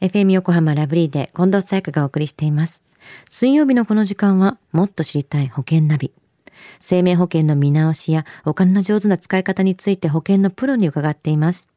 FM 横浜ラブリーで近藤沙耶香がお送りしています。水曜日のこの時間はもっと知りたい保険ナビ。生命保険の見直しやお金の上手な使い方について保険のプロに伺っています。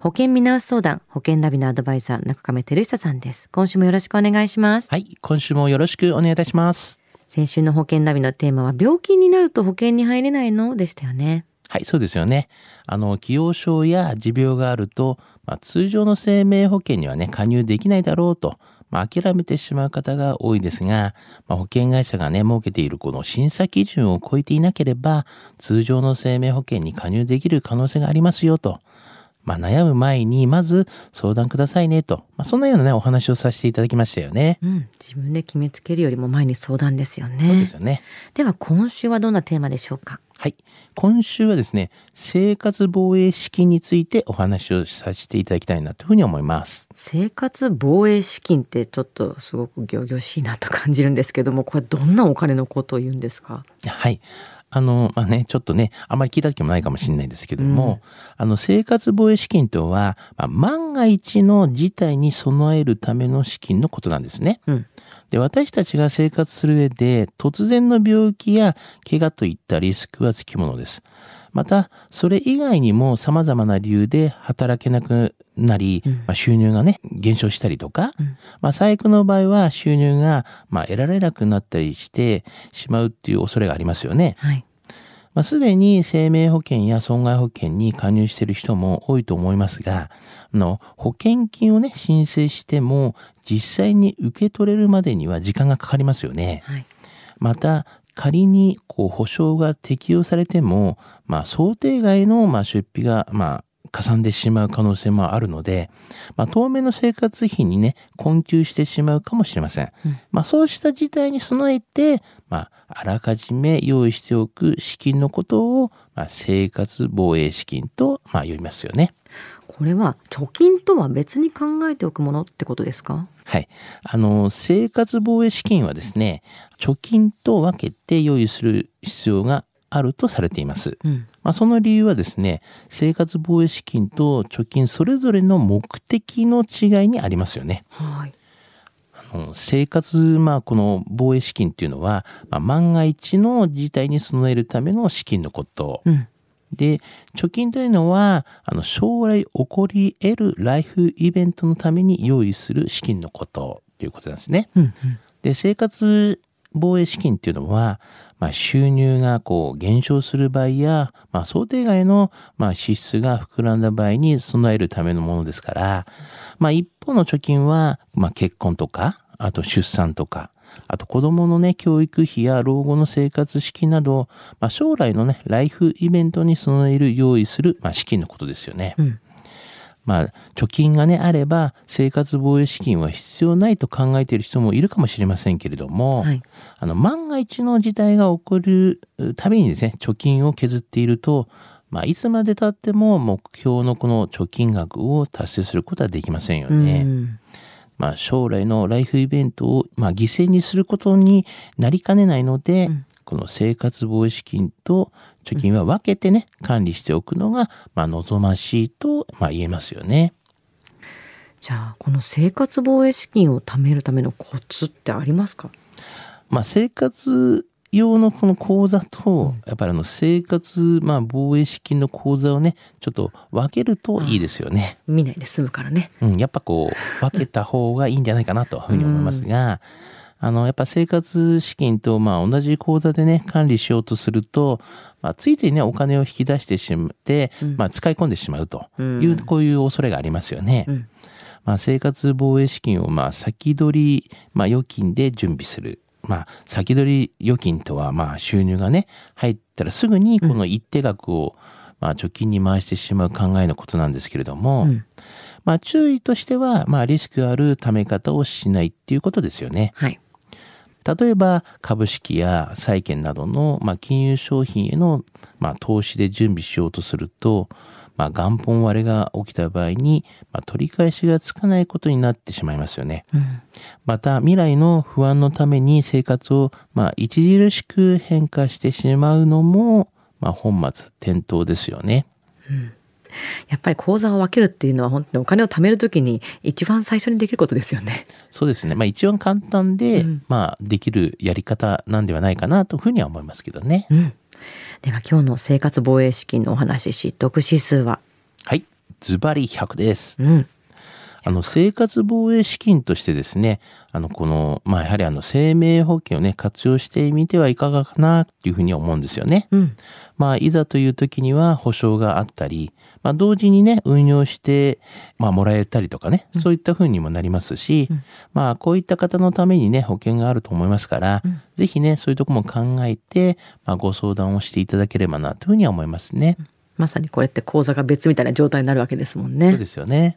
保険見直し相談、保険ナビのアドバイザー、中亀照久さんです。今週もよろしくお願いします。はい、今週もよろしくお願いいたします。先週の保険ナビのテーマは病気になると保険に入れないの？でしたよね。はい、そうですよね。あの、既往症や持病があると、まあ、通常の生命保険にはね、加入できないだろうと、まあ、諦めてしまう方が多いですが、まあ、保険会社がね、設けているこの審査基準を超えていなければ、通常の生命保険に加入できる可能性がありますよと。まあ、悩む前に、まず相談くださいねと。まあ、そんなようなね、お話をさせていただきましたよね。うん、自分で決めつけるよりも前に相談ですよそうねです。よね。では今週はどんなテーマでしょうか？はい。今週はですね、生活防衛資金についてお話をさせていただきたいなというふうに思います。生活防衛資金ってちょっとすごく仰々しいなと感じるんですけどもこれどんなお金のことを言うんですか？はい。あの、まあね、ちょっとね、あまり聞いた時もないかもしれないですけども、あの、生活防衛資金とは、まあ、万が一の事態に備えるための資金のことなんですね。うんで、私たちが生活する上で、突然の病気や怪我といったリスクはつきものです。また、それ以外にも様々な理由で働けなくなり、まあ、収入がね、減少したりとか、まあ、最悪の場合は収入が、まあ、得られなくなったりしてしまうっていう恐れがありますよね。はいまあ、すでに生命保険や損害保険に加入している人も多いと思いますが、あの、保険金をね、申請しても、実際に受け取れるまでには時間がかかりますよね。はいまた、仮に、こう、保証が適用されても、まあ、想定外の、まあ、出費が、まあ、かさんでしまう可能性もあるので、まあ、当面の生活費にね、困窮してしまうかもしれません。まあ、そうした事態に備えて、まあ、あらかじめ用意しておく資金のことを、まあ、生活防衛資金と、まあ、呼びますよね。これは貯金とは別に考えておくものってことですか？はい。あの、生活防衛資金はですね、貯金と分けて用意する必要があるとされています。うんまあ、その理由はですね、生活防衛資金と貯金それぞれの目的の違いにありますよね。はいあの生活、まあ、この防衛資金っていうのは、まあ、万が一の事態に備えるための資金のこと。うんで、貯金というのは、あの、将来起こり得るライフイベントのために用意する資金のことということなんですね。うんうんで、生活防衛資金っていうのは、まあ、収入がこう減少する場合や、まあ、想定外の、まあ、支出が膨らんだ場合に備えるためのものですから、まあ、一方の貯金は、まあ、結婚とか、あと出産とか、あと子供のね、教育費や老後の生活資金など、まあ、将来のね、ライフイベントに備える、用意する、まあ、資金のことですよね。うんまあ、貯金がね、あれば、生活防衛資金は必要ないと考えている人もいるかもしれませんけれども、はいあの、万が一の事態が起こるたびにですね、貯金を削っていると、まあ、いつまで経っても目標のこの貯金額を達成することはできませんよね。うんまあ、将来のライフイベントを、まあ、犠牲にすることになりかねないので、この生活防衛資金と貯金は分けてね、管理しておくのが、まあ、望ましいと、まあ、言えますよね。じゃあこの生活防衛資金を貯めるためのコツってありますか？まあ、生活用のこの口座と、やっぱりあの生活、まあ、防衛資金の口座をね、ちょっと分けるといいですよね。見ないで済むからね。うん、やっぱこう、分けた方がいいんじゃないかなというふうに思いますが、あの、やっぱ生活資金と、まあ、同じ口座でね、管理しようとすると、まあ、ついついね、お金を引き出してしまって、まあ、使い込んでしまうという、こういう恐れがありますよね。ん。まあ、生活防衛資金を、まあ、先取り、まあ、預金で準備する。まあ、先取り預金とは、まあ、収入がね、入ったらすぐにこの一定額を、まあ、貯金に回してしまう考えのことなんですけれども、まあ、注意としては、まあ、リスクある貯め方をしないっていうことですよね。はい。例えば、株式や債券などの、まあ、金融商品への、まあ、投資で準備しようとすると、まあ、元本割れが起きた場合に、まあ、取り返しがつかないことになってしまいますよね。また、未来の不安のために生活を、まあ、著しく変化してしまうのも、まあ、本末転倒ですよね。やっぱり口座を分けるっていうのは本当にお金を貯めるときに一番最初にできることですよね。そうですね。まあ一番簡単で、うんまあできるやり方なんではないかなというふうには思いますけどね。うん。では今日の生活防衛資金のお話、知得指数は？はい。ズバリ100です。うん。あの、生活防衛資金としてですね、あの、この、まあ、やはりあの、生命保険をね、活用してみてはいかがかな、っていうふうに思うんですよね。うん。まあ、いざという時には保証があったり、まあ、同時にね、運用して、まあ、もらえたりとかね、そういったふうにもなりますし、まあ、こういった方のためにね、保険があると思いますから、ぜひね、そういうとこも考えて、まあ、ご相談をしていただければな、というふうには思いますね。まさにこれって口座が別みたいな状態になるわけですもんね。そうですよね。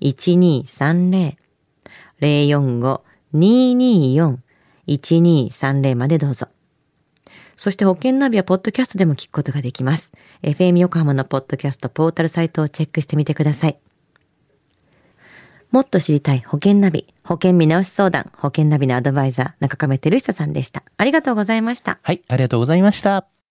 1230 045-224-1230までどうぞ。そして保険ナビはポッドキャストでも聞くことができます。FM 横浜のポッドキャストポータルサイトをチェックしてみてください。もっと知りたい保険ナビ、保険見直し相談、保険ナビのアドバイザー、中亀照久さんでした。ありがとうございました。はい、ありがとうございました。